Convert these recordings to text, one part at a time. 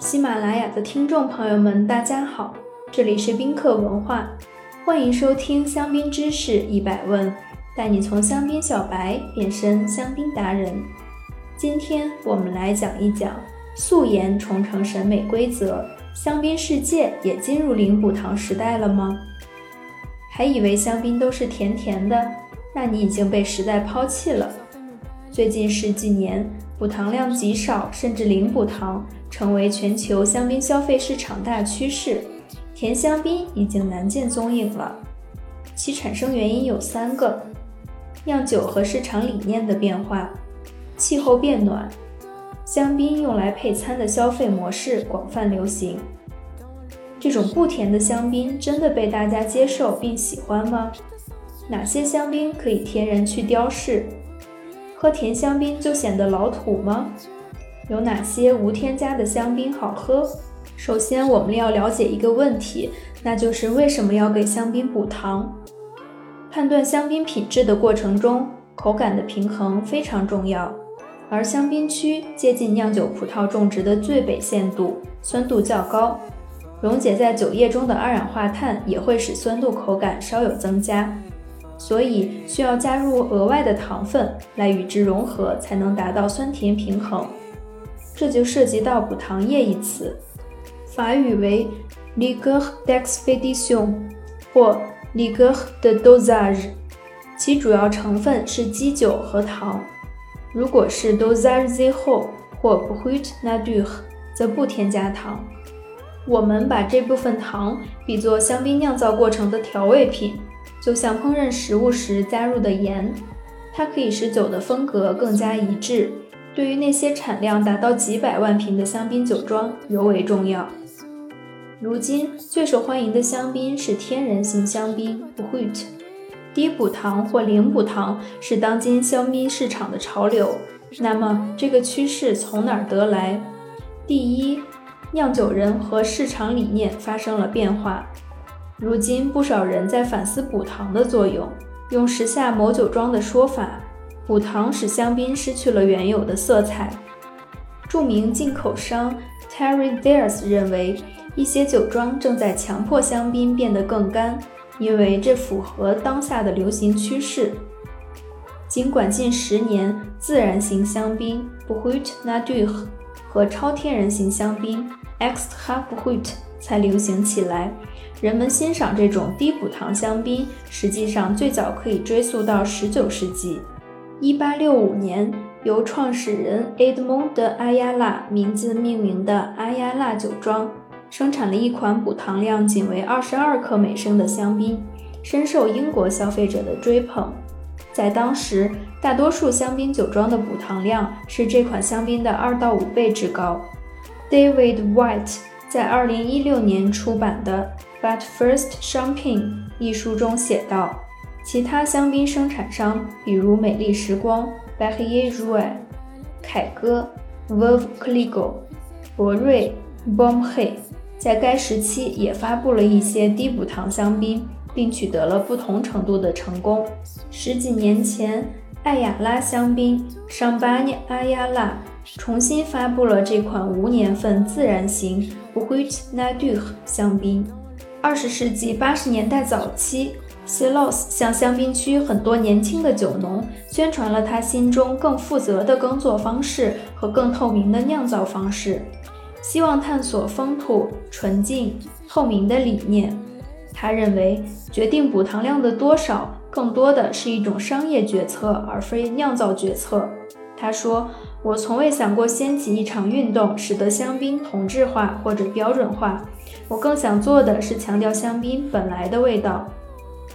喜马拉雅的听众朋友们，大家好，这里是宾客文化，欢迎收听香槟知识一百问，带你从香槟小白变身香槟达人。今天我们来讲一讲素颜重成审美规则，香槟世界也进入零补糖时代了吗？还以为香槟都是甜甜的，那你已经被时代抛弃了。最近十几年，补糖量极少甚至零补糖。成为全球香槟消费市场大趋势，甜香槟已经难见踪影了。其产生原因有三个：酿酒和市场理念的变化，气候变暖，香槟用来配餐的消费模式广泛流行。这种不甜的香槟真的被大家接受并喜欢吗？哪些香槟可以天然去雕饰？喝甜香槟就显得老土吗？有哪些无添加的香槟好喝？首先，我们要了解一个问题，那就是为什么要给香槟补糖？判断香槟品质的过程中，口感的平衡非常重要。而香槟区接近酿酒葡萄种植的最北限度，酸度较高，溶解在酒液中的二氧化碳也会使酸度口感稍有增加，所以需要加入额外的糖分来与之融合，才能达到酸甜平衡。这就涉及到补糖液一词，法语为 liqueur d e x p e d i t i o n 或 liqueur de dosage，其主要成分是基酒和糖。如果是 dosage zéro 或 brut nadure，则不添加糖。我们把这部分糖比作香槟酿造过程的调味品，就像烹饪食物时加入的盐，它可以使酒的风格更加一致。对于那些产量达到几百万瓶的香槟酒庄尤为重要。如今最受欢迎的香槟是天然型香槟 （Brut），低补糖或零补糖是当今香槟市场的潮流。那么这个趋势从哪儿得来？第一，酿酒人和市场理念发生了变化。如今不少人在反思补糖的作用。用时下某酒庄的说法。补糖使香槟失去了原有的色彩。著名进口商 Terry Dears 认为，一些酒庄正在强迫香槟变得更干，因为这符合当下的流行趋势。尽管近十年自然型香槟 Brut Nature 和超天然型香槟 Extra Brut 才流行起来，人们欣赏这种低补糖香槟，实际上最早可以追溯到19世纪。一八六五年，由创始人 Edmond de Ayala 名字命名的阿亚拉酒庄生产了一款补糖量仅为二十二克每升的香槟，深受英国消费者的追捧。在当时，大多数香槟酒庄的补糖量是这款香槟的二到五倍之高。David White 在二零一六年出版的《But First Champagne》一书中写道。其他香槟生产商，比如美丽时光 b e r r i e r o u e 凯歌 （Veuve Clicquot）、博瑞 b o m h e 在该时期也发布了一些低补糖香槟，并取得了不同程度的成功。十几年前，艾雅拉香槟 （Champagne Ayala） 重新发布了这款无年份自然型 Brut Nature 香槟。二十世纪八十年代早期。Silos 向香槟区很多年轻的酒农宣传了他心中更负责的耕作方式和更透明的酿造方式，希望探索风土纯净、透明的理念。他认为，决定补糖量的多少更多的是一种商业决策，而非酿造决策。他说：“我从未想过掀起一场运动，使得香槟同质化或者标准化。我更想做的是强调香槟本来的味道。”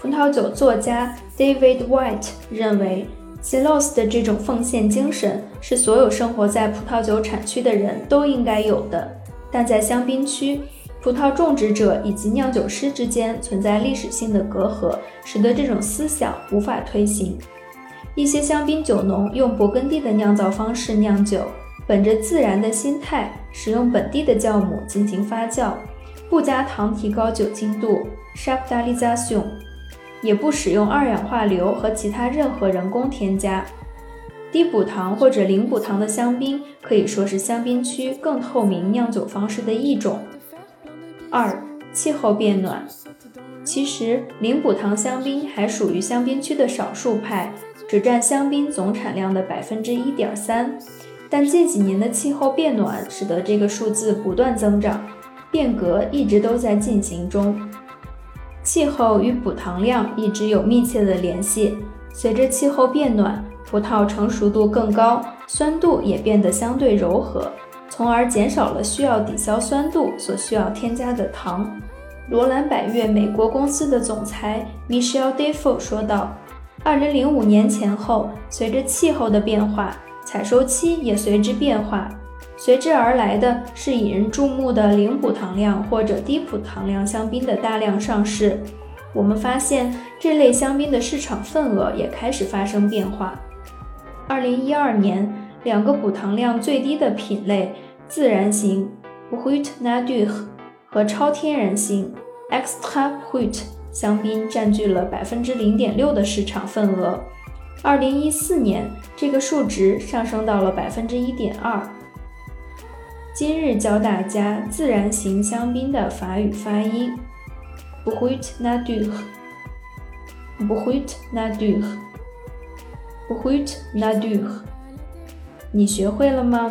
葡萄酒作家 David White 认为，Clos 的这种奉献精神是所有生活在葡萄酒产区的人都应该有的。但在香槟区，葡萄种植者以及酿酒师之间存在历史性的隔阂，使得这种思想无法推行。一些香槟酒农用勃艮第的酿造方式酿酒，本着自然的心态，使用本地的酵母进行发酵，不加糖提高酒精度 （Chaptalization）。也不使用二氧化硫和其他任何人工添加。低补糖或者零补糖的香槟可以说是香槟区更透明酿酒方式的一种。二、气候变暖。其实，零补糖香槟还属于香槟区的少数派，只占香槟总产量的百分之一点三。但近几年的气候变暖使得这个数字不断增长，变革一直都在进行中。气候与补糖量一直有密切的联系。随着气候变暖，葡萄成熟度更高，酸度也变得相对柔和，从而减少了需要抵消酸度所需要添加的糖。罗兰百悦美国公司的总裁 Michelle Defoe 说道：“2005 年前后，随着气候的变化，采收期也随之变化，随之而来的是引人注目的零补糖量或者低补糖量香槟的大量上市。我们发现这类香槟的市场份额也开始发生变化。2012年，两个补糖量最低的品类——自然型 （Brut Nature） 和超天然型 （Extra Brut） 香槟占据了百分之零点六的市场份额。二零一四年，这个数值上升到了百分之一点二。今日教大家自然型香槟的法语发音：Brut Nature，Brut Nature，Brut Nature。你学会了吗？